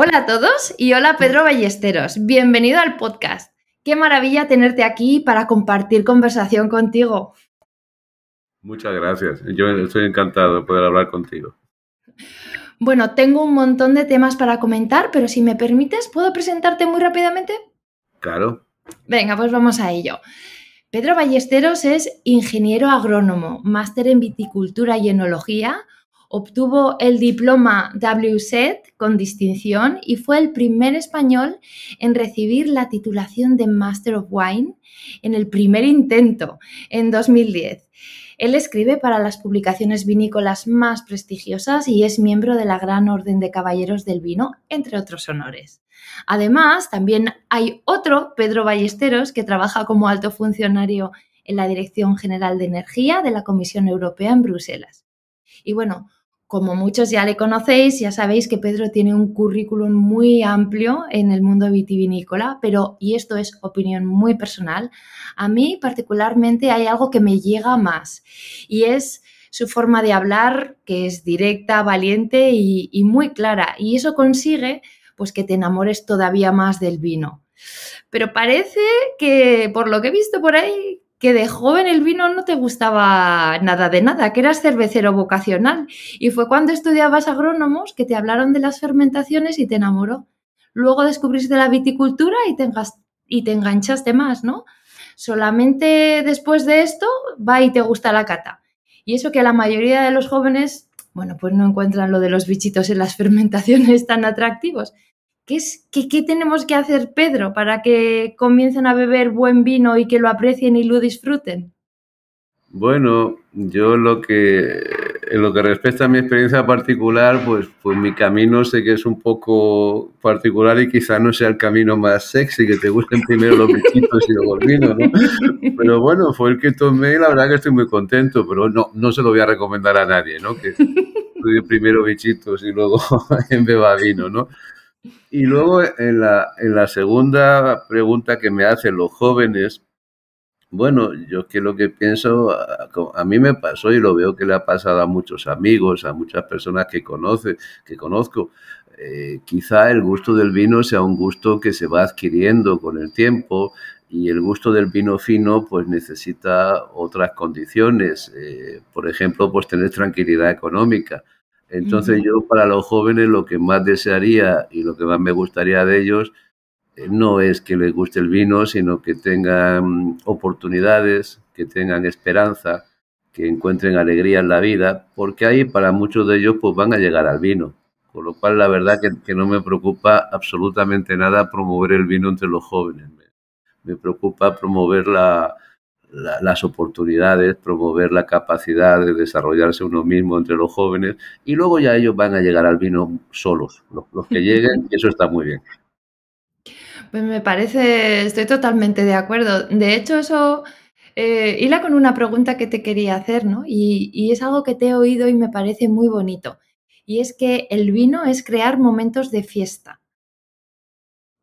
Hola a todos y hola Pedro Ballesteros. Bienvenido al podcast. Qué maravilla tenerte aquí para compartir conversación contigo. Muchas gracias. Yo estoy encantado de poder hablar contigo. Bueno, tengo un montón de temas para comentar, pero si me permites, ¿puedo presentarte muy rápidamente? Claro. Venga, pues vamos a ello. Pedro Ballesteros es ingeniero agrónomo, máster en viticultura y enología, Obtuvo el diploma WSET con distinción y fue el primer español en recibir la titulación de Master of Wine en el primer intento, en 2010. Él escribe para las publicaciones vinícolas más prestigiosas y es miembro de la Gran Orden de Caballeros del Vino, entre otros honores. Además, también hay otro, Pedro Ballesteros, que trabaja como alto funcionario en la Dirección General de Energía de la Comisión Europea en Bruselas. Y bueno, como muchos ya le conocéis, ya sabéis que Pedro tiene un currículum muy amplio en el mundo vitivinícola, pero, y esto es opinión muy personal, a mí particularmente hay algo que me llega más y es su forma de hablar, que es directa, valiente y, y muy clara. Y eso consigue pues que te enamores todavía más del vino. Pero parece que, por lo que he visto por ahí, que de joven el vino no te gustaba nada de nada, que eras cervecero vocacional. Y fue cuando estudiabas agrónomos que te hablaron de las fermentaciones y te enamoró. Luego descubriste la viticultura y te, enganchaste más, ¿no? Solamente después de esto va y te gusta la cata. Y eso que la mayoría de los jóvenes, bueno, pues no encuentran lo de los bichitos en las fermentaciones tan atractivos. ¿Qué, tenemos que hacer, Pedro, para que comiencen a beber buen vino y que lo aprecien y lo disfruten? Bueno, yo lo que en lo que respecta a mi experiencia particular, pues, pues mi camino sé que es un poco particular y quizá no sea el camino más sexy, que te gusten primero los bichitos y luego el vino, ¿no? Pero bueno, fue el que tomé y la verdad que estoy muy contento, pero no, no se lo voy a recomendar a nadie, ¿no? Que primero bichitos y luego beba vino, ¿no? Y luego en la, en la segunda pregunta que me hacen los jóvenes, bueno, yo que lo que pienso, a, mí me pasó y lo veo que le ha pasado a muchos amigos, a muchas personas que conoce, que conozco. Eh, quizá el gusto del vino sea un gusto que se va adquiriendo con el tiempo y el gusto del vino fino pues necesita otras condiciones, eh, por ejemplo, pues tener tranquilidad económica. Entonces yo para los jóvenes lo que más desearía y lo que más me gustaría de ellos eh, no es que les guste el vino, sino que tengan oportunidades, que tengan esperanza, que encuentren alegría en la vida, porque ahí para muchos de ellos pues van a llegar al vino. Con lo cual la verdad que, que no me preocupa absolutamente nada promover el vino entre los jóvenes. me preocupa promover la, las oportunidades, promover la capacidad de desarrollarse uno mismo entre los jóvenes y luego ya ellos van a llegar al vino solos, los, que lleguen, y eso está muy bien. Pues me parece, estoy totalmente de acuerdo. De hecho, eso eh, hila con una pregunta que te quería hacer, ¿no? Y, y es algo que te he oído y me parece muy bonito. Y es que el vino es crear momentos de fiesta.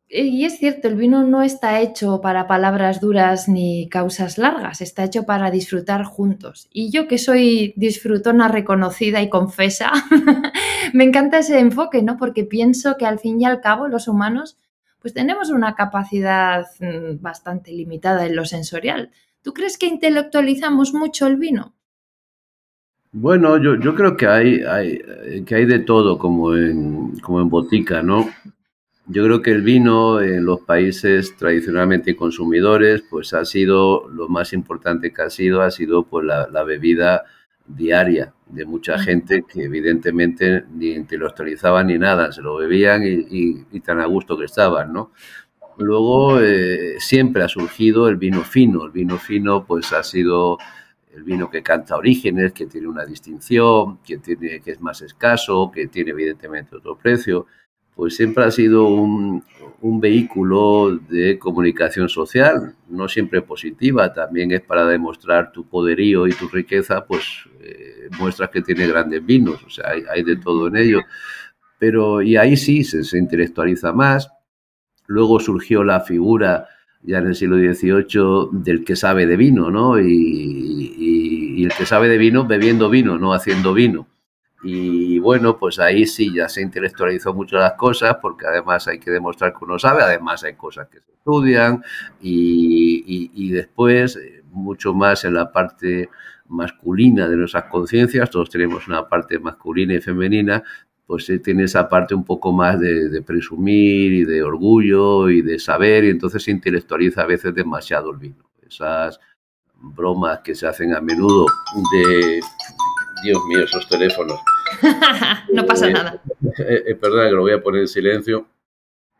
Y es cierto, el vino no está hecho para palabras duras ni causas largas, está hecho para disfrutar juntos. Y yo que soy disfrutona reconocida y confesa, me encanta ese enfoque, ¿no? Porque pienso que al fin y al cabo los humanos pues tenemos una capacidad mm, bastante limitada en lo sensorial. ¿Tú crees que intelectualizamos mucho el vino? Bueno, yo, yo creo que hay, hay, que hay de todo como en, como en botica, ¿no? Yo creo que el vino en los países tradicionalmente consumidores, pues ha sido lo más importante que ha sido, ha sido pues la, bebida diaria de mucha gente que evidentemente ni intelectualizaban ni nada, se lo bebían y, tan a gusto que estaban, ¿no? Luego eh, siempre ha surgido el vino fino, el vino fino pues ha sido el vino que canta orígenes, que tiene una distinción, que, tiene, que es más escaso, que tiene evidentemente otro precio pues siempre ha sido un, vehículo de comunicación social, no siempre positiva, también es para demostrar tu poderío y tu riqueza, pues eh, muestras que tiene grandes vinos, o sea, hay, de todo en ello. Pero, y ahí sí se, intelectualiza más. Luego surgió la figura ya en el siglo XVIII del que sabe de vino, ¿no? y el que sabe de vino bebiendo vino, no haciendo vino. Y bueno, pues ahí sí ya se intelectualizó mucho las cosas, porque además hay que demostrar que uno sabe, además hay cosas que se estudian y, después eh, mucho más en la parte masculina de nuestras conciencias, todos tenemos una parte masculina y femenina, pues tiene esa parte un poco más de, de, presumir y de orgullo y de saber, y entonces se intelectualiza a veces demasiado el vino. Esas bromas que se hacen a menudo de Dios mío, esos teléfonos. no pasa nada. Es eh, eh, verdad que lo voy a poner en silencio.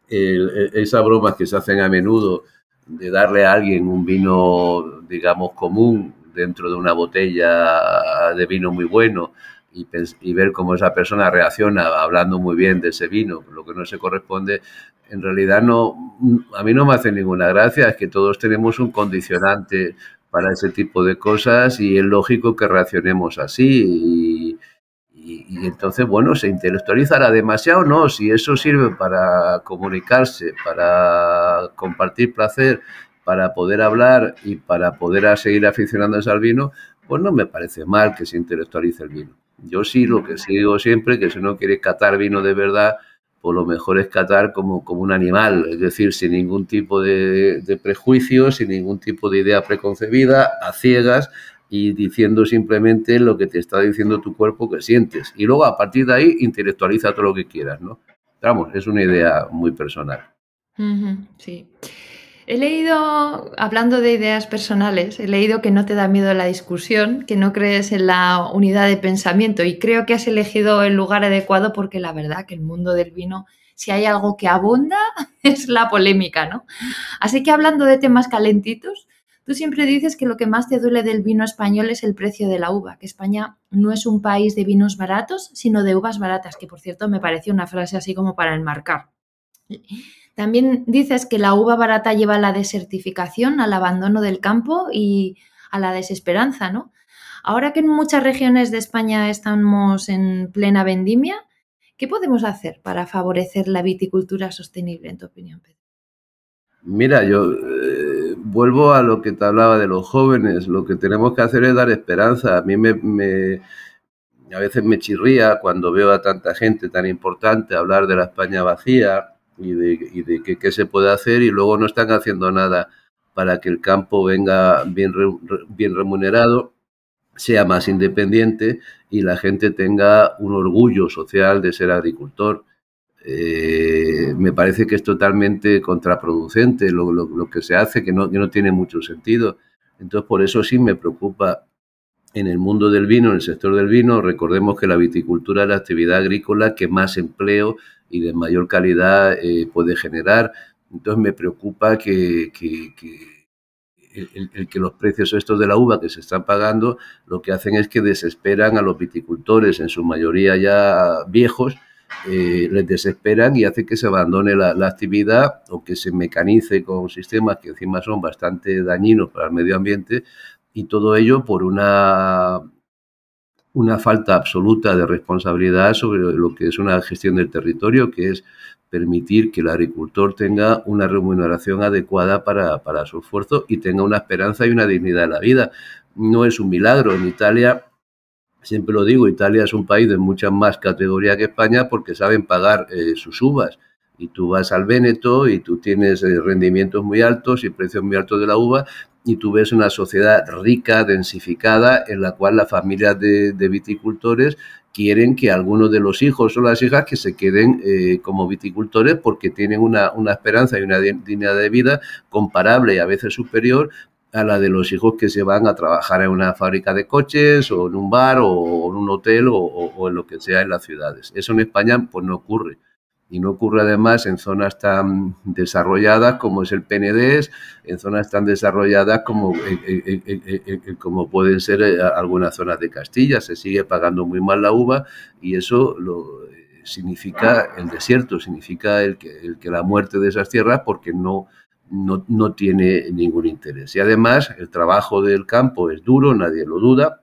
Eh, esas bromas que se hacen a menudo de darle a alguien un vino, digamos, común dentro de una botella de vino muy bueno y, y, ver cómo esa persona reacciona hablando muy bien de ese vino, lo que no se corresponde, en realidad no, a mí no me hace ninguna gracia, es que todos tenemos un condicionante para ese tipo de cosas y es lógico que reaccionemos así. Y, entonces, bueno, se intelectualizará demasiado, ¿no? Si eso sirve para comunicarse, para compartir placer, para poder hablar y para poder seguir aficionándose al vino, pues no me parece mal que se intelectualice el vino. Yo sí lo que sigo siempre, que si uno quiere catar vino de verdad, pues lo mejor es catar como, como un animal, es decir, sin ningún tipo de, de prejuicio, sin ningún tipo de idea preconcebida, a ciegas y diciendo simplemente lo que te está diciendo tu cuerpo que sientes. Y luego a partir de ahí intelectualiza todo lo que quieras, ¿no? Vamos, es una idea muy personal. sí. He leído, hablando de ideas personales, he leído que no te da miedo la discusión, que no crees en la unidad de pensamiento y creo que has elegido el lugar adecuado porque la verdad que el mundo del vino, si hay algo que abunda, es la polémica, ¿no? Así que hablando de temas calentitos, tú siempre dices que lo que más te duele del vino español es el precio de la uva, que España no es un país de vinos baratos, sino de uvas baratas, que por cierto me pareció una frase así como para enmarcar. También dices que la uva barata lleva a la desertificación, al abandono del campo y a la desesperanza, ¿no? Ahora que en muchas regiones de España estamos en plena vendimia, ¿qué podemos hacer para favorecer la viticultura sostenible, en tu opinión, Pedro? Mira, yo eh, vuelvo a lo que te hablaba de los jóvenes. Lo que tenemos que hacer es dar esperanza. A mí me, a veces me chirría cuando veo a tanta gente tan importante hablar de la España vacía y de, qué, se puede hacer y luego no están haciendo nada para que el campo venga bien, bien remunerado, sea más independiente y la gente tenga un orgullo social de ser agricultor. Eh, me parece que es totalmente contraproducente lo, que se hace, que no, que no tiene mucho sentido. Entonces, por eso sí me preocupa en el mundo del vino, en el sector del vino, recordemos que la viticultura es la actividad agrícola que más empleo y de mayor calidad eh, puede generar. Entonces me preocupa que, el, que los precios estos de la uva que se están pagando lo que hacen es que desesperan a los viticultores, en su mayoría ya viejos, eh, les desesperan y hace que se abandone la, la, actividad o que se mecanice con sistemas que encima son bastante dañinos para el medio ambiente y todo ello por una una falta absoluta de responsabilidad sobre lo que es una gestión del territorio, que es permitir que el agricultor tenga una remuneración adecuada para, su esfuerzo y tenga una esperanza y una dignidad en la vida. No es un milagro. En Italia, siempre lo digo, Italia es un país de mucha más categoría que España porque saben pagar eh, sus uvas. Y tú vas al Véneto y tú tienes eh, rendimientos muy altos y precios muy altos de la uva y tú ves una sociedad rica, densificada, en la cual las familias de, viticultores quieren que algunos de los hijos o las hijas que se queden eh, como viticultores porque tienen una, esperanza y una dignidad de vida comparable y a veces superior a la de los hijos que se van a trabajar en una fábrica de coches o en un bar o en un hotel o, o en lo que sea en las ciudades. Eso en España pues no ocurre y no ocurre además en zonas tan desarrolladas como es el PNDES, en zonas tan desarrolladas como, como pueden ser eh, algunas zonas de Castilla. Se sigue pagando muy mal la uva y eso lo, significa el desierto, significa el que, el que la muerte de esas tierras porque no, no, no, tiene ningún interés. Y además el trabajo del campo es duro, nadie lo duda,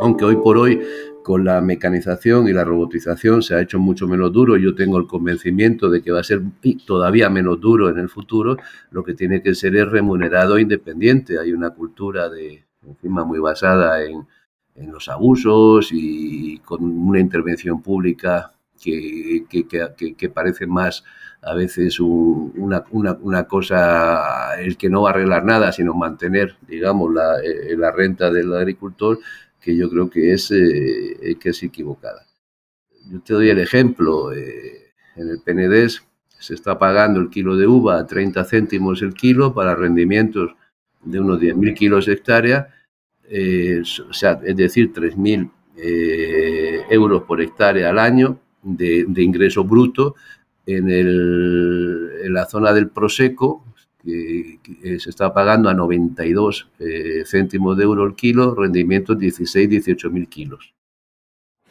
aunque hoy por hoy con la mecanización y la robotización se ha hecho mucho menos duro. Yo tengo el convencimiento de que va a ser todavía menos duro en el futuro. Lo que tiene que ser es remunerado e independiente. Hay una cultura de encima muy basada en, en los abusos y con una intervención pública que, que, parece más a veces una, una, una, cosa, el que no va a arreglar nada, sino mantener, digamos, la, eh, la renta del agricultor, que yo creo que es, eh, que es equivocada. Yo te doy el ejemplo, eh, en el PNDES se está pagando el kilo de uva a 30 céntimos el kilo para rendimientos de unos 10.000 kilos hectárea, eh, o sea, es decir, 3.000 eh, euros por hectárea al año de, ingreso bruto en, el, en, la zona del Prosecco, que, que se está pagando a 92 eh, céntimos de euro el kilo, rendimientos 16-18 mil kilos.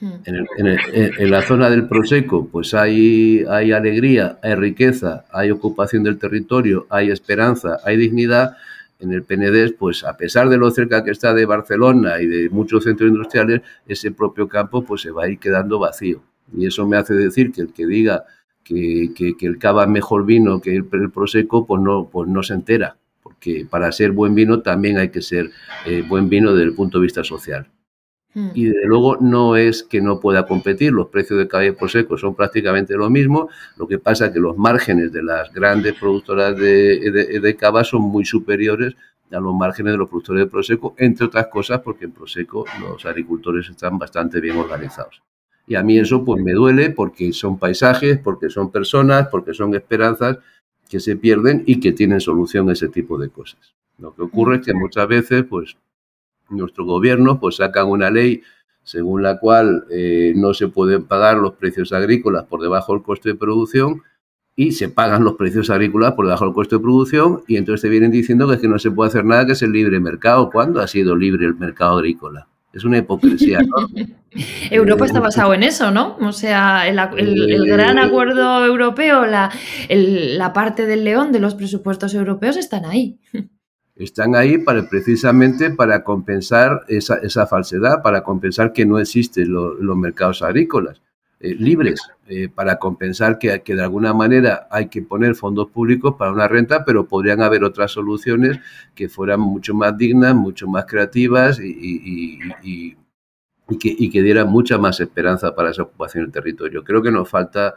En, el, en, el, en, la zona del Prosecco, pues hay, hay alegría, hay riqueza, hay ocupación del territorio, hay esperanza, hay dignidad. En el PND, pues a pesar de lo cerca que está de Barcelona y de muchos centros industriales, ese propio campo pues se va a ir quedando vacío. Y eso me hace decir que el que diga que, que, que el cava es mejor vino que el, el, Prosecco, pues no, pues no se entera, porque para ser buen vino también hay que ser eh, buen vino desde el punto de vista social. Hmm. Y desde luego no es que no pueda competir, los precios de cava y Prosecco son prácticamente lo mismo, lo que pasa es que los márgenes de las grandes productoras de, de, de cava son muy superiores a los márgenes de los productores de Prosecco, entre otras cosas porque en Prosecco los agricultores están bastante bien organizados. Y a mí eso pues me duele porque son paisajes, porque son personas, porque son esperanzas que se pierden y que tienen solución a ese tipo de cosas. Lo que ocurre es que muchas veces pues nuestro gobierno pues sacan una ley según la cual eh, no se pueden pagar los precios agrícolas por debajo del coste de producción y se pagan los precios agrícolas por debajo del coste de producción y entonces te vienen diciendo que es que no se puede hacer nada que es el libre mercado. ¿Cuándo ha sido libre el mercado agrícola? Es una hipocresía, ¿no? Europa está basado en eso, ¿no? O sea, el, el, el gran acuerdo europeo, la, el, la, parte del león de los presupuestos europeos están ahí. Están ahí para, precisamente para compensar esa, esa falsedad, para compensar que no existen lo, los mercados agrícolas eh, libres, eh, para compensar que, que, de alguna manera hay que poner fondos públicos para una renta, pero podrían haber otras soluciones que fueran mucho más dignas, mucho más creativas y, y, y, y que, que dieran mucha más esperanza para esa ocupación del territorio. Creo que nos falta,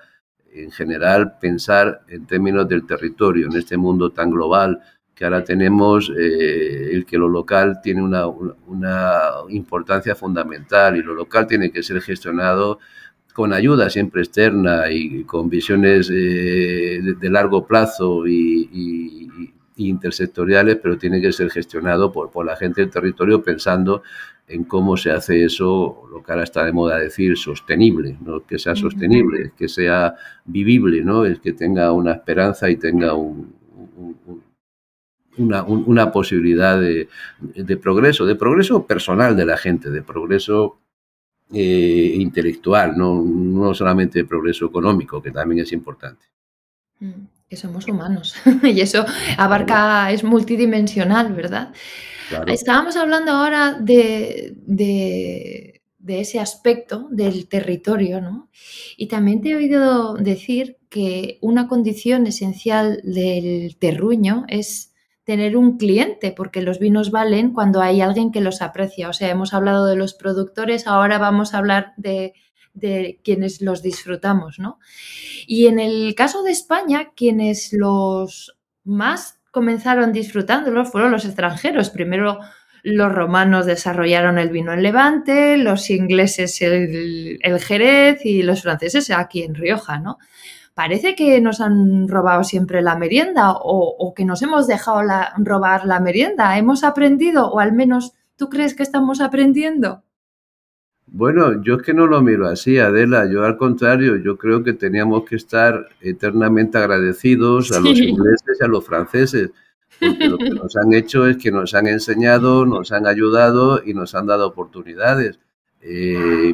en general, pensar en términos del territorio, en este mundo tan global que ahora tenemos, eh, el que lo local tiene una, una, importancia fundamental y lo local tiene que ser gestionado con ayuda siempre externa y con visiones eh, de, de, largo plazo y, y, y, intersectoriales, pero tiene que ser gestionado por, por la gente del territorio pensando en cómo se hace eso, lo que ahora está de moda decir, sostenible, no que sea sostenible, que sea vivible, ¿no? es que tenga una esperanza y tenga un, un, una, una, posibilidad de, de, progreso, de progreso personal de la gente, de progreso eh, intelectual, no, no solamente de progreso económico, que también es importante. Que somos humanos y eso abarca, es multidimensional, ¿verdad? Claro. Estábamos hablando ahora de, de, de, ese aspecto del territorio, ¿no? Y también te he oído decir que una condición esencial del terruño es tener un cliente, porque los vinos valen cuando hay alguien que los aprecia. O sea, hemos hablado de los productores, ahora vamos a hablar de, quienes los disfrutamos, ¿no? Y en el caso de España, quienes los más comenzaron disfrutándolos fueron los extranjeros. Primero los romanos desarrollaron el vino en Levante, los ingleses el, el Jerez y los franceses aquí en Rioja, ¿no? Parece que nos han robado siempre la merienda o, o que nos hemos dejado la, robar la merienda. ¿Hemos aprendido o al menos tú crees que estamos aprendiendo? Bueno, yo es que no lo miro así, Adela. Yo al contrario, yo creo que teníamos que estar eternamente agradecidos a sí. los ingleses y a los franceses, porque lo que nos han hecho es que nos han enseñado, nos han ayudado y nos han dado oportunidades. Eh,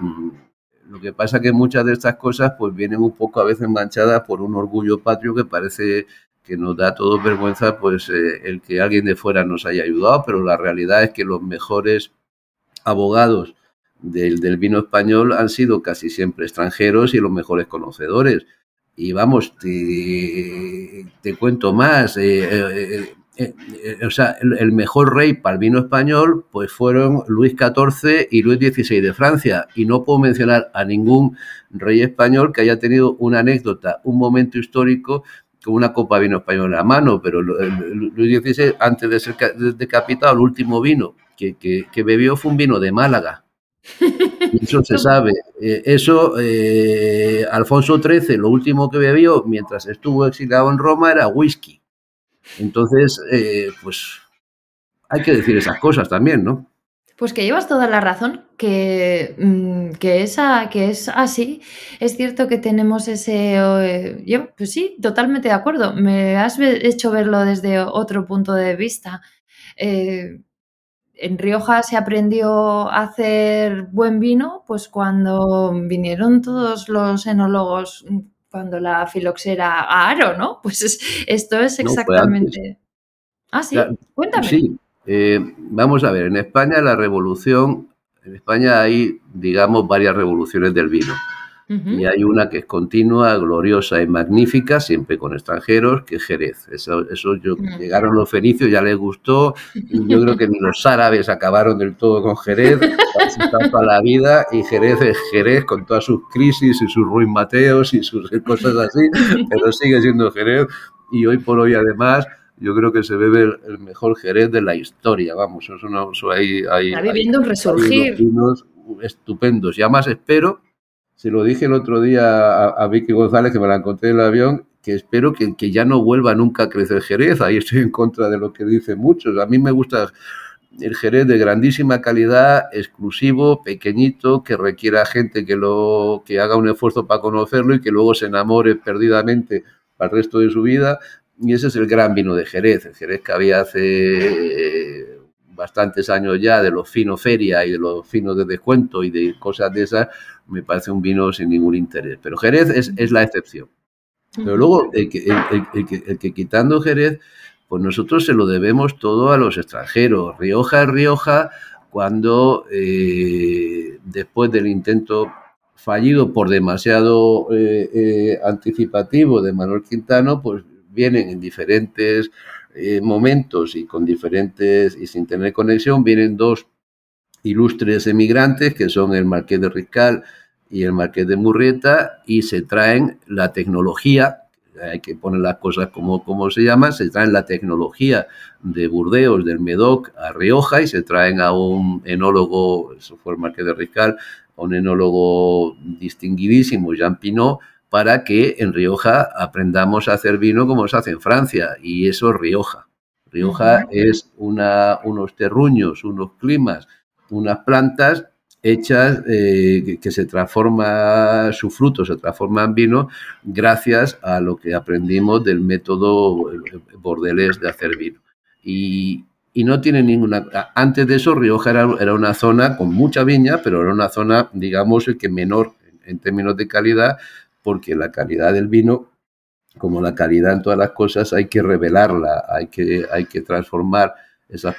lo que pasa que muchas de estas cosas pues vienen un poco a veces manchadas por un orgullo patrio que parece que nos da todo vergüenza pues eh, el que alguien de fuera nos haya ayudado, pero la realidad es que los mejores abogados del, del vino español han sido casi siempre extranjeros y los mejores conocedores. Y vamos, te, te cuento más. Eh, eh, eh, o sea, el, mejor rey para el vino español, pues fueron Luis XIV y Luis XVI de Francia. Y no puedo mencionar a ningún rey español que haya tenido una anécdota, un momento histórico con una copa de vino español en la mano, pero Luis XVI, antes de ser decapitado, el último vino que, que bebió fue un vino de Málaga. Eso se sabe. Eh, eso, eh, Alfonso XIII, lo último que bebió mientras estuvo exiliado en Roma era whisky. Entonces, eh, pues hay que decir esas cosas también, ¿no? Pues que llevas toda la razón, que, mm, que, esa, que es así. Es cierto que tenemos ese... yo, pues sí, totalmente de acuerdo. Me has hecho verlo desde otro punto de vista en Rioja se aprendió a hacer buen vino, pues cuando vinieron todos los enólogos, cuando la filoxera a Aro, ¿no? Pues esto es exactamente. ah, sí, cuéntame. Sí, eh, vamos a ver, en España la revolución, en España hay, digamos, varias revoluciones del vino. Y hay una que es continua, gloriosa y magnífica, siempre con extranjeros, que es Jerez. Eso, eso yo, llegaron los fenicios, ya les gustó. Yo creo que ni los árabes acabaron del todo con Jerez, toda la vida. Y Jerez es Jerez con todas sus crisis y sus ruin mateos y sus cosas así, pero sigue siendo Jerez. Y hoy por hoy, además, yo creo que se bebe el, mejor Jerez de la historia. Vamos, eso no, eso hay, hay, Está viviendo un resurgir. vinos estupendos. Y además espero se lo dije el otro día a, Vicky González, que me la encontré en el avión, que espero que, que, ya no vuelva nunca a crecer Jerez. Ahí estoy en contra de lo que dicen muchos. A mí me gusta el Jerez de grandísima calidad, exclusivo, pequeñito, que requiera gente que, lo, que haga un esfuerzo para conocerlo y que luego se enamore perdidamente para el resto de su vida. Y ese es el gran vino de Jerez. El Jerez que había hace bastantes años ya de los finos feria y de los finos de descuento y de cosas de esas, me parece un vino sin ningún interés. Pero Jerez es, es la excepción. Pero luego, el que, el, que, quitando Jerez, pues nosotros se lo debemos todo a los extranjeros. Rioja es Rioja cuando eh, después del intento fallido por demasiado eh, eh, anticipativo de Manuel Quintano, pues vienen en diferentes momentos y con diferentes y sin tener conexión, vienen dos ilustres emigrantes que son el Marqués de Riscal y el Marqués de Murrieta y se traen la tecnología, hay que poner las cosas como, como se llama, se traen la tecnología de Burdeos, del Medoc a Rioja y se traen a un enólogo, eso fue el Marqués de Riscal, a un enólogo distinguidísimo, Jean Pinot, para que en Rioja aprendamos a hacer vino como se hace en Francia, y eso es Rioja. Rioja es una, unos terruños, unos climas, unas plantas hechas eh, que, se transforma, su fruto se transforma en vino gracias a lo que aprendimos del método bordelés de hacer vino. Y, no tiene ninguna... Antes de eso, Rioja era, era, una zona con mucha viña, pero era una zona, digamos, que menor en términos de calidad, porque la calidad del vino, como la calidad en todas las cosas, hay que revelarla, hay que, hay que transformar esos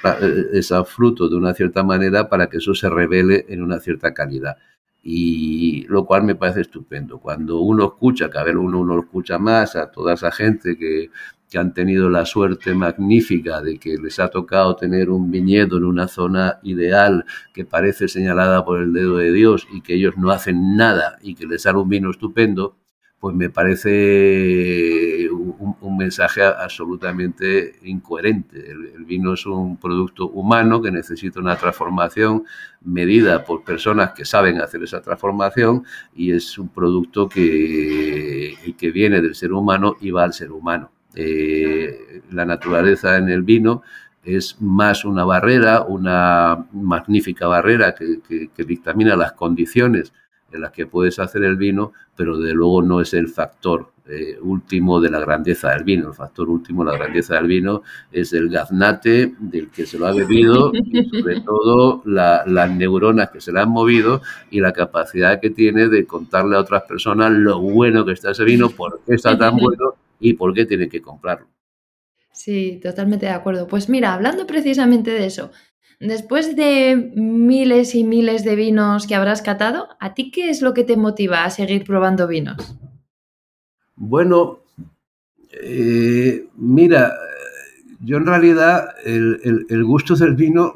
esa frutos de una cierta manera para que eso se revele en una cierta calidad. Y lo cual me parece estupendo. Cuando uno escucha, que a ver, uno, uno escucha más a toda esa gente que, que han tenido la suerte magnífica de que les ha tocado tener un viñedo en una zona ideal que parece señalada por el dedo de Dios y que ellos no hacen nada y que les sale un vino estupendo, pues me parece un, mensaje absolutamente incoherente. El, vino es un producto humano que necesita una transformación medida por personas que saben hacer esa transformación y es un producto que, que viene del ser humano y va al ser humano. Eh, la naturaleza en el vino es más una barrera, una magnífica barrera que, que dictamina las condiciones en las que puedes hacer el vino, pero de luego no es el factor eh, último de la grandeza del vino. El factor último de la grandeza del vino es el gaznate del que se lo ha bebido y sobre todo las neuronas que se le han movido y la capacidad que tiene de contarle a otras personas lo bueno que está ese vino, por qué está tan bueno y por qué tiene que comprarlo. Sí, totalmente de acuerdo. Pues mira, hablando precisamente de eso, después de miles y miles de vinos que habrás catado, ¿a ti qué es lo que te motiva a seguir probando vinos? Bueno, eh, mira, yo en realidad el, gusto del vino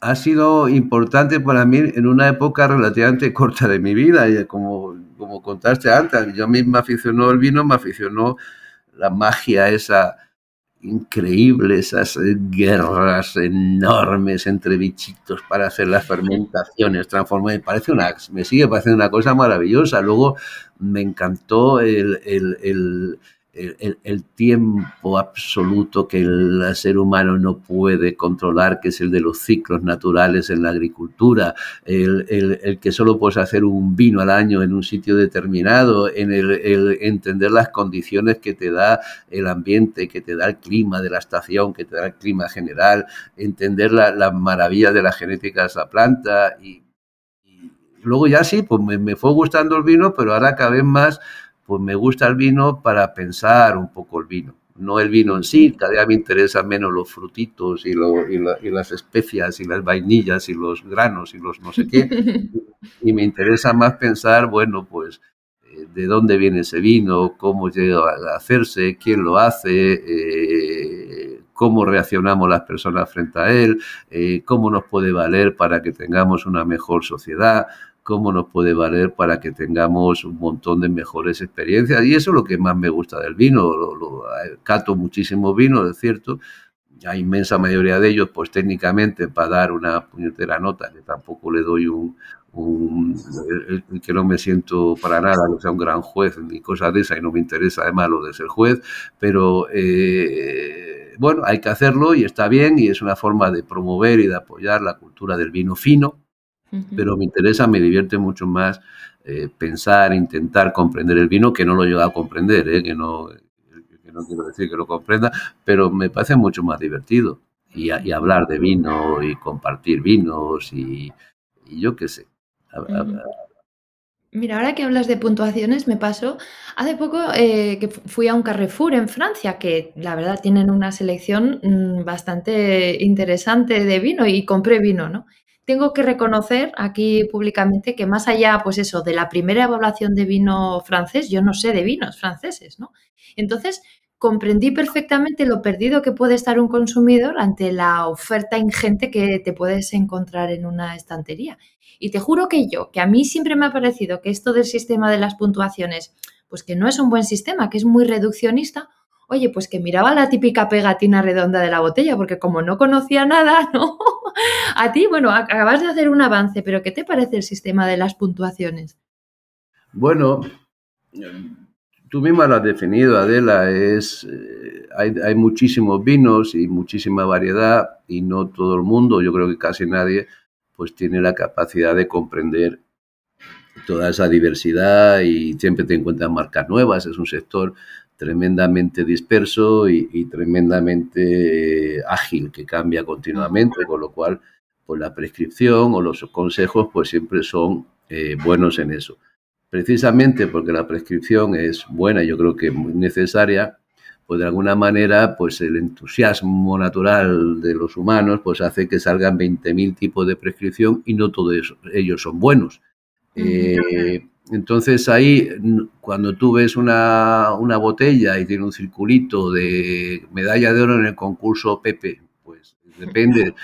ha sido importante para mí en una época relativamente corta de mi vida, como, como contaste antes, yo mismo aficionó el vino, me aficionó la magia esa increíble, esas guerras enormes entre bichitos para hacer las fermentaciones, transformar, me parece una, me sigue pareciendo una cosa maravillosa. Luego me encantó el, el el, tiempo absoluto que el ser humano no puede controlar, que es el de los ciclos naturales en la agricultura, el, que solo puedes hacer un vino al año en un sitio determinado, en el, entender las condiciones que te da el ambiente, que te da el clima de la estación, que te da el clima general, entender las maravillas de la genética de esa planta y, luego ya sí, pues me, me fue gustando el vino, pero ahora cada vez más pues me gusta el vino para pensar un poco el vino. No el vino en sí, cada día me interesan menos los frutitos y, las especias y las vainillas y los granos y los no sé qué. y me interesa más pensar, bueno, pues eh, de dónde viene ese vino, cómo llega a hacerse, quién lo hace, eh, cómo reaccionamos las personas frente a él, eh, cómo nos puede valer para que tengamos una mejor sociedad cómo nos puede valer para que tengamos un montón de mejores experiencias. Y eso es lo que más me gusta del vino. Lo, cato muchísimo vino, es cierto. La inmensa mayoría de ellos, pues técnicamente, para dar una puñetera nota, que tampoco le doy un, que no me siento para nada que sea un gran juez ni cosa de esa y no me interesa además lo de ser juez, pero eh, bueno, hay que hacerlo y está bien y es una forma de promover y de apoyar la cultura del vino fino, pero me interesa, me divierte mucho más eh, pensar, intentar comprender el vino, que no lo he llegado a comprender, eh, que, no, no quiero decir que lo comprenda, pero me parece mucho más divertido. Y, hablar de vino y compartir vinos y, yo qué sé. Mira, ahora que hablas de puntuaciones, me pasó hace poco eh, que fui a un Carrefour en Francia, que la verdad tienen una selección mm, bastante interesante de vino y compré vino, ¿no? Tengo que reconocer aquí públicamente que más allá, pues eso, de la primera evaluación de vino francés, yo no sé de vinos franceses, ¿no? Entonces, comprendí perfectamente lo perdido que puede estar un consumidor ante la oferta ingente que te puedes encontrar en una estantería. Y te juro que yo, que a mí siempre me ha parecido que esto del sistema de las puntuaciones, pues que no es un buen sistema, que es muy reduccionista, oye, pues que miraba la típica pegatina redonda de la botella, porque como no conocía nada, ¿no? A ti, bueno, acabas de hacer un avance, pero ¿qué te parece el sistema de las puntuaciones? Bueno, tú misma lo has definido, Adela, es, eh, hay, hay, muchísimos vinos y muchísima variedad y no todo el mundo, yo creo que casi nadie, pues tiene la capacidad de comprender toda esa diversidad y siempre te encuentras marcas nuevas, es un sector tremendamente disperso y, tremendamente eh, ágil, que cambia continuamente, con lo cual pues la prescripción o los consejos pues siempre son eh, buenos en eso. Precisamente porque la prescripción es buena, yo creo que muy necesaria, pues de alguna manera pues el entusiasmo natural de los humanos pues hace que salgan 20.000 tipos de prescripción y no todos ellos son buenos. Entonces ahí, cuando tú ves una, botella y tiene un circulito de medalla de oro en el concurso Pepe, pues depende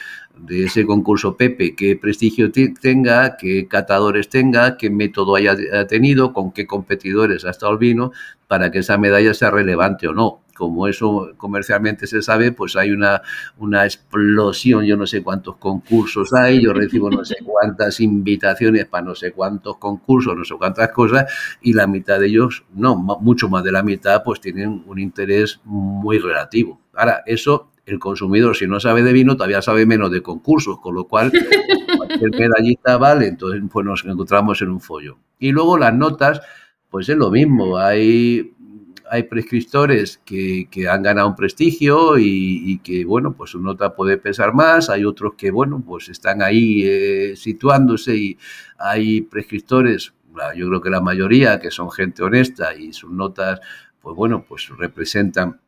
de ese concurso Pepe, qué prestigio tenga, qué catadores tenga, qué método haya tenido, con qué competidores ha estado el vino, para que esa medalla sea relevante o no como eso comercialmente se sabe, pues hay una, una explosión, yo no sé cuántos concursos hay, yo recibo no sé cuántas invitaciones para no sé cuántos concursos, no sé cuántas cosas, y la mitad de ellos, no, mucho más de la mitad, pues tienen un interés muy relativo. Ahora, eso el consumidor, si no sabe de vino, todavía sabe menos de concursos, con lo cual cualquier medallita vale, entonces pues nos encontramos en un follo. Y luego las notas, pues es lo mismo, hay hay prescriptores que, han ganado un prestigio y, que, bueno, pues su nota puede pesar más, hay otros que, bueno, pues están ahí eh, situándose y hay prescriptores, yo creo que la mayoría, que son gente honesta y sus notas, pues bueno, pues representan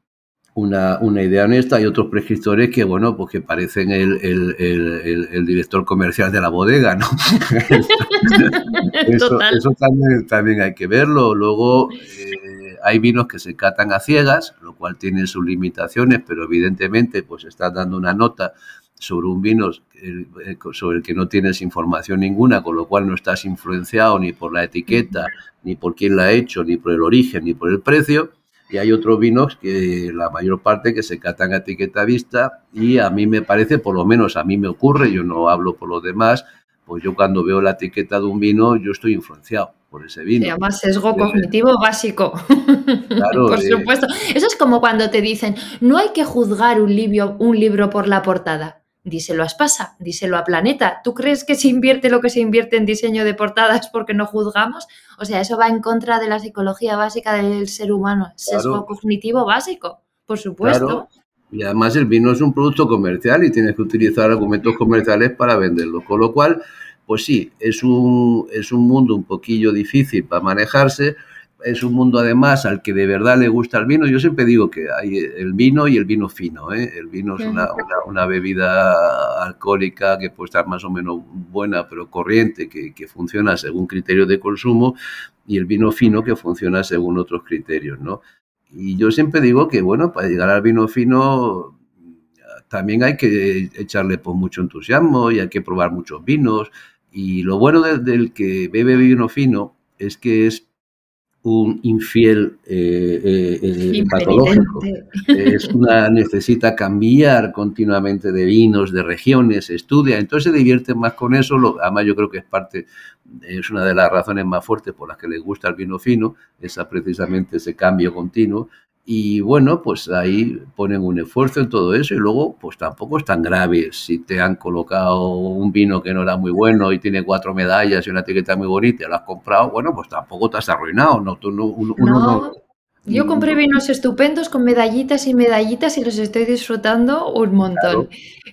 una, una, idea honesta. Hay otros prescriptores que, bueno, pues que parecen el, el, el, director comercial de la bodega, ¿no? eso, eso también, también, hay que verlo. Luego, eh, hay vinos que se catan a ciegas, lo cual tiene sus limitaciones, pero evidentemente, pues estás dando una nota sobre un vino eh, sobre el que no tienes información ninguna, con lo cual no estás influenciado ni por la etiqueta, ni por quién la ha hecho, ni por el origen, ni por el precio y hay otros vinos que la mayor parte que se catan a etiqueta vista y a mí me parece, por lo menos a mí me ocurre, yo no hablo por los demás, pues yo cuando veo la etiqueta de un vino yo estoy influenciado por ese vino. Se llama sesgo cognitivo básico. Claro, por supuesto. Eso es como cuando te dicen, no hay que juzgar un libro, un libro por la portada díselo a Espasa, díselo a Planeta. ¿Tú crees que se invierte lo que se invierte en diseño de portadas porque no juzgamos? O sea, eso va en contra de la psicología básica del ser humano, sesgo cognitivo básico, por supuesto. Y además el vino es un producto comercial y tienes que utilizar argumentos comerciales para venderlo. Con lo cual, pues sí, es un, es un mundo un poquillo difícil para manejarse, es un mundo además al que de verdad le gusta el vino. Yo siempre digo que hay el vino y el vino fino. ¿eh? El vino es una, una, bebida alcohólica que puede estar más o menos buena, pero corriente, que, que, funciona según criterios de consumo, y el vino fino que funciona según otros criterios. ¿no? Y yo siempre digo que, bueno, para llegar al vino fino también hay que echarle pues, mucho entusiasmo y hay que probar muchos vinos. Y lo bueno del que bebe vino fino es que es un infiel eh, eh, eh, patológico. Es una, necesita cambiar continuamente de vinos, de regiones, estudia, entonces se divierte más con eso. Lo, además, yo creo que es parte, es una de las razones más fuertes por las que les gusta el vino fino, esa precisamente ese cambio continuo. Y bueno, pues ahí ponen un esfuerzo en todo eso y luego pues tampoco es tan grave si te han colocado un vino que no era muy bueno y tiene cuatro medallas y una etiqueta muy bonita y lo has comprado, bueno, pues tampoco te has arruinado, ¿no? Tú no, uno, no yo compré vinos estupendos con medallitas y medallitas y los estoy disfrutando un montón.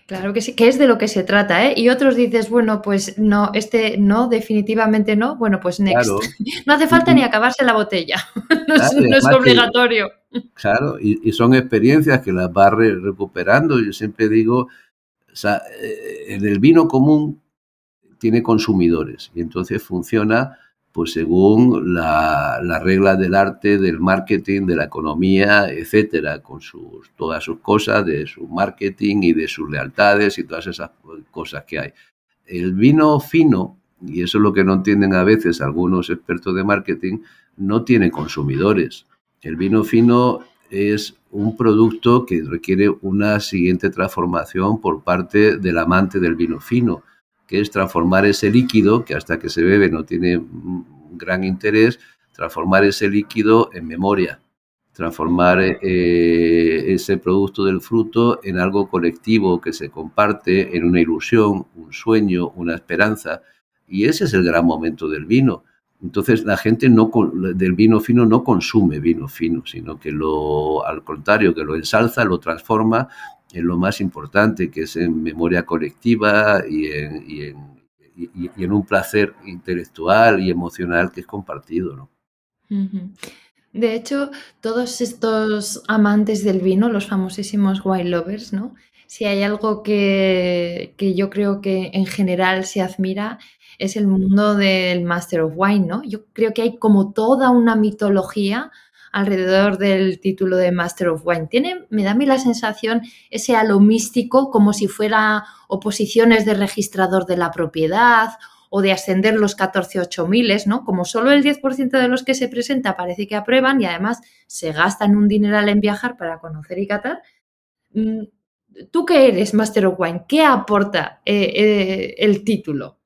Claro, que sí, que es de lo que se trata, ¿eh? Y otros dices, bueno, pues no, este no, definitivamente no, bueno, pues next. No hace falta ni acabarse la botella, no, es, obligatorio. Claro, y, son experiencias que las vas recuperando. Yo siempre digo, eh, en el vino común tiene consumidores y entonces funciona pues según las la reglas del arte, del marketing, de la economía, etcétera, con sus, todas sus cosas, de su marketing y de sus lealtades y todas esas cosas que hay. El vino fino, y eso es lo que no entienden a veces algunos expertos de marketing, no tiene consumidores. El vino fino es un producto que requiere una siguiente transformación por parte del amante del vino fino que es transformar ese líquido, que hasta que se bebe no tiene gran interés, transformar ese líquido en memoria, transformar eh, ese producto del fruto en algo colectivo que se comparte, en una ilusión, un sueño, una esperanza. Y ese es el gran momento del vino. Entonces la gente no, del vino fino no consume vino fino, sino que lo, al contrario, que lo ensalza, lo transforma en lo más importante, que es en memoria colectiva y en, y en, y, en un placer intelectual y emocional que es compartido. ¿no? De hecho, todos estos amantes del vino, los famosísimos wine lovers, ¿no? Si hay algo que, que, yo creo que en general se admira es el mundo del Master of Wine, ¿no? Yo creo que hay como toda una mitología alrededor del título de Master of Wine. Tiene, me da a mí la sensación, ese halo místico, como si fuera oposiciones de registrador de la propiedad o de ascender los 14 miles, ¿no? Como solo el 10% de los que se presenta parece que aprueban y además se gastan un dineral en viajar para conocer y catar. ¿Tú qué eres, Master of Wine? ¿Qué aporta eh, eh, el título?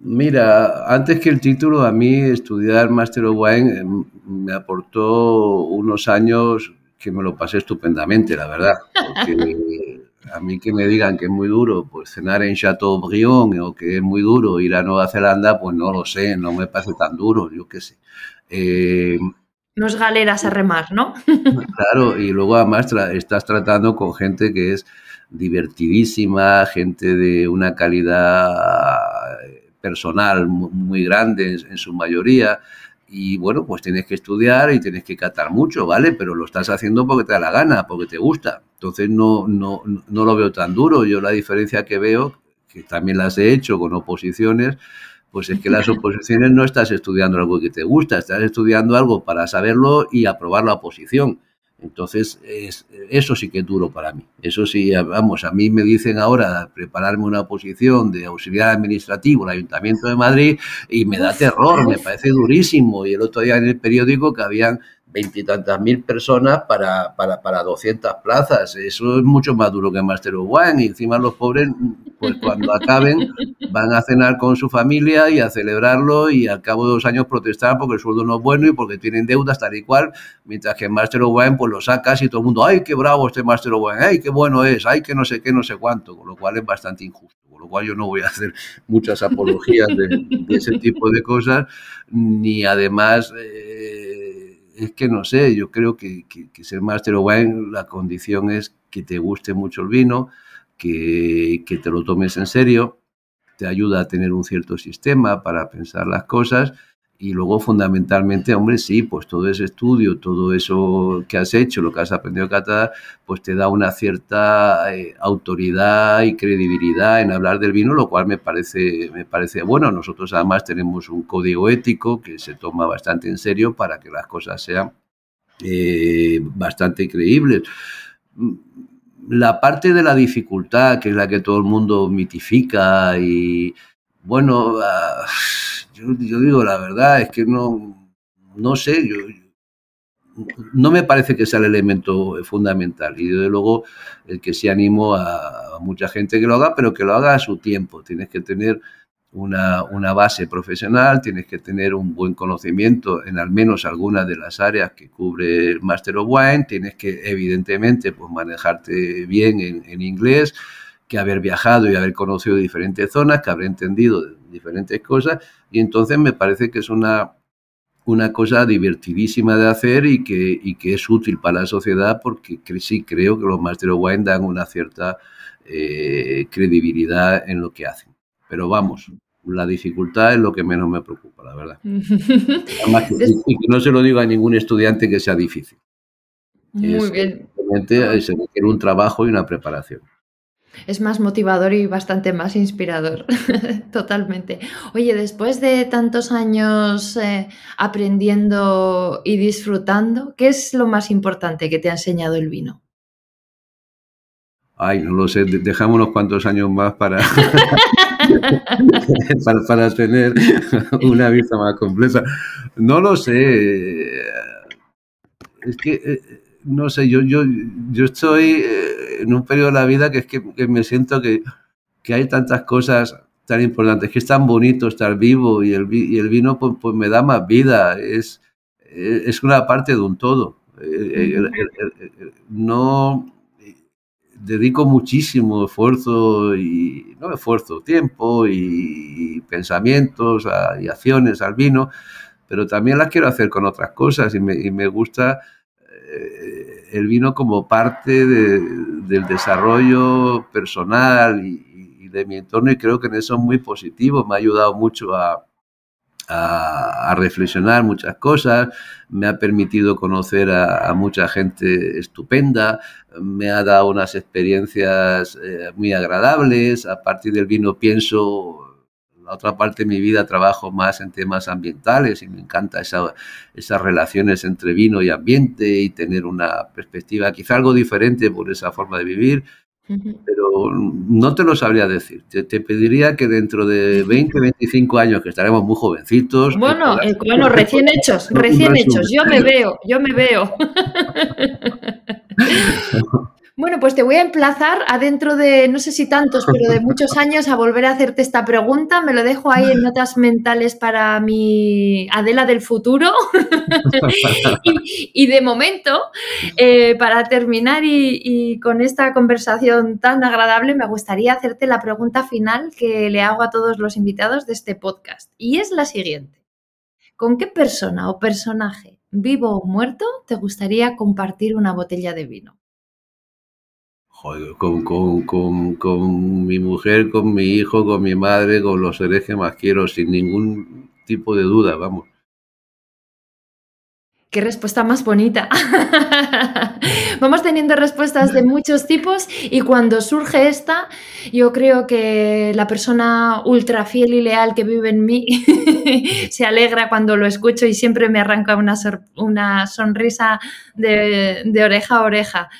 Mira, antes que el título, a mí estudiar Master of Wine em, me aportó unos años que me lo pasé estupendamente, la verdad. Porque a mí que me digan que es muy duro pues cenar en Chateaubriand o que es muy duro ir a Nueva Zelanda, pues no lo sé, no me parece tan duro, yo qué sé. Eh, No es galeras a remar, ¿no? Claro, y luego además estás tratando con gente que es divertidísima, gente de una calidad personal muy grande en su mayoría y bueno, pues tienes que estudiar y tienes que catar mucho, ¿vale? Pero lo estás haciendo porque te da la gana, porque te gusta. Entonces no, no, no lo veo tan duro. Yo la diferencia que veo, que también las he hecho con oposiciones, pues es que las oposiciones no estás estudiando algo que te gusta, estás estudiando algo para saberlo y aprobar la oposición. Entonces, es, eso sí que es duro para mí. Eso sí, vamos, a mí me dicen ahora prepararme una posición de auxiliar administrativo en el Ayuntamiento de Madrid y me da terror, me parece durísimo. Y el otro día en el periódico que habían veintitantas mil personas para, para, para 200 plazas. Eso es mucho más duro que Master of Wine. Y encima los pobres, pues cuando acaben, van a cenar con su familia y a celebrarlo y al cabo de dos años protestar porque el sueldo no es bueno y porque tienen deudas tal y cual. Mientras que Master of Wine, pues lo sacas y todo el mundo, ¡ay, qué bravo este Master of Wine! ¡ay, qué bueno es! ¡ay, que no sé qué, no sé cuánto! Con lo cual es bastante injusto. Con lo cual yo no voy a hacer muchas apologías de, ese tipo de cosas, ni además... Eh, es que no sé, yo creo que, ser Master of Wine, la condición es que te guste mucho el vino, que, que te lo tomes en serio, te ayuda a tener un cierto sistema para pensar las cosas y luego fundamentalmente, hombre, sí, pues todo ese estudio, todo eso que has hecho, lo que has aprendido a catar, pues te da una cierta eh, autoridad y credibilidad en hablar del vino, lo cual me parece, me parece bueno. Nosotros además tenemos un código ético que se toma bastante en serio para que las cosas sean eh, bastante creíbles. La parte de la dificultad, que es la que todo el mundo mitifica y, bueno... Ah, yo, digo la verdad, es que no, no sé, yo, no me parece que sea el elemento fundamental. Y desde luego el que sí animo a, mucha gente que lo haga, pero que lo haga a su tiempo. Tienes que tener una, una, base profesional, tienes que tener un buen conocimiento en al menos algunas de las áreas que cubre el Master of Wine, tienes que evidentemente pues, manejarte bien en, inglés, que haber viajado y haber conocido diferentes zonas, que haber entendido diferentes cosas, y entonces me parece que es una, una cosa divertidísima de hacer y que, y que es útil para la sociedad porque sí creo que los Master of Wine dan una cierta eh, credibilidad en lo que hacen. Pero vamos, la dificultad es lo que menos me preocupa, la verdad. y que no se lo digo a ningún estudiante que sea difícil. Muy bien. Se requiere un trabajo y una preparación es más motivador y bastante más inspirador, totalmente. Oye, después de tantos años eh, aprendiendo y disfrutando, ¿qué es lo más importante que te ha enseñado el vino? Ay, no lo sé, dejamos unos cuantos años más para, para, tener una vista más completa. No lo sé. Es que, eh, no sé, yo, yo, yo estoy eh, en un periodo de la vida que es que, me siento que, hay tantas cosas tan importantes, que es tan bonito estar vivo y el, y el vino pues, pues, me da más vida, es, es una parte de un todo. Eh, no dedico muchísimo esfuerzo y no esfuerzo, tiempo y, pensamientos y acciones al vino, pero también las quiero hacer con otras cosas y me, y me gusta eh, el vino como parte del desarrollo personal y, de mi entorno y creo que en eso es muy positivo, me ha ayudado mucho a, reflexionar muchas cosas, me ha permitido conocer a, mucha gente estupenda, me ha dado unas experiencias eh, muy agradables, a partir del vino pienso la otra parte de mi vida trabajo más en temas ambientales y me encanta esas relaciones entre vino y ambiente y tener una perspectiva quizá algo diferente por esa forma de vivir, pero no te lo sabría decir. Te, pediría que dentro de 20, 25 años, que estaremos muy jovencitos. Bueno, eh, bueno, recién hechos, recién hechos. Yo me veo, yo me veo. Bueno, pues te voy a emplazar adentro de, no sé si tantos, pero de muchos años a volver a hacerte esta pregunta. Me lo dejo ahí en notas mentales para mi Adela del futuro. y, de momento, eh, para terminar y, con esta conversación tan agradable, me gustaría hacerte la pregunta final que le hago a todos los invitados de este podcast. Y es la siguiente. ¿Con qué persona o personaje vivo o muerto, te gustaría compartir una botella de vino? Con, con, con, con, mi mujer, con mi hijo, con mi madre, con los seres que más quiero, sin ningún tipo de duda, vamos. Qué respuesta más bonita. Vamos teniendo respuestas de muchos tipos y cuando surge esta, yo creo que la persona ultra fiel y leal que vive en mí se alegra cuando lo escucho y siempre me arranca una, una sonrisa de oreja a oreja.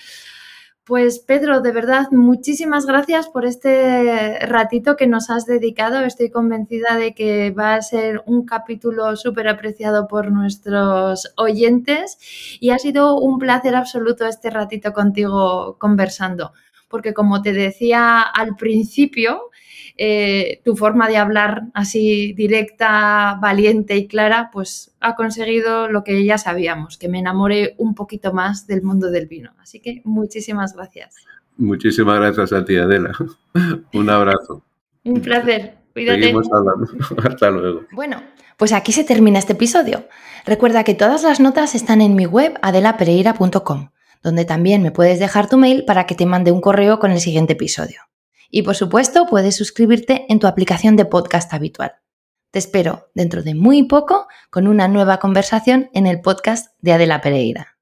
Pues Pedro, de verdad, muchísimas gracias por este ratito que nos has dedicado. Estoy convencida de que va a ser un capítulo súper apreciado por nuestros oyentes y ha sido un placer absoluto este ratito contigo conversando, porque como te decía al principio, eh, tu forma de hablar así directa, valiente y clara, pues ha conseguido lo que ya sabíamos, que me enamore un poquito más del mundo del vino. Así que muchísimas gracias. Muchísimas gracias a ti, Adela. un abrazo. Un placer. Cuídate. Seguimos hablando. Hasta luego. Bueno, pues aquí se termina este episodio. Recuerda que todas las notas están en mi web adelapereira.com, donde también me puedes dejar tu mail para que te mande un correo con el siguiente episodio. Y por supuesto, puedes suscribirte en tu aplicación de podcast habitual. Te espero dentro de muy poco con una nueva conversación en el podcast de Adela Pereira.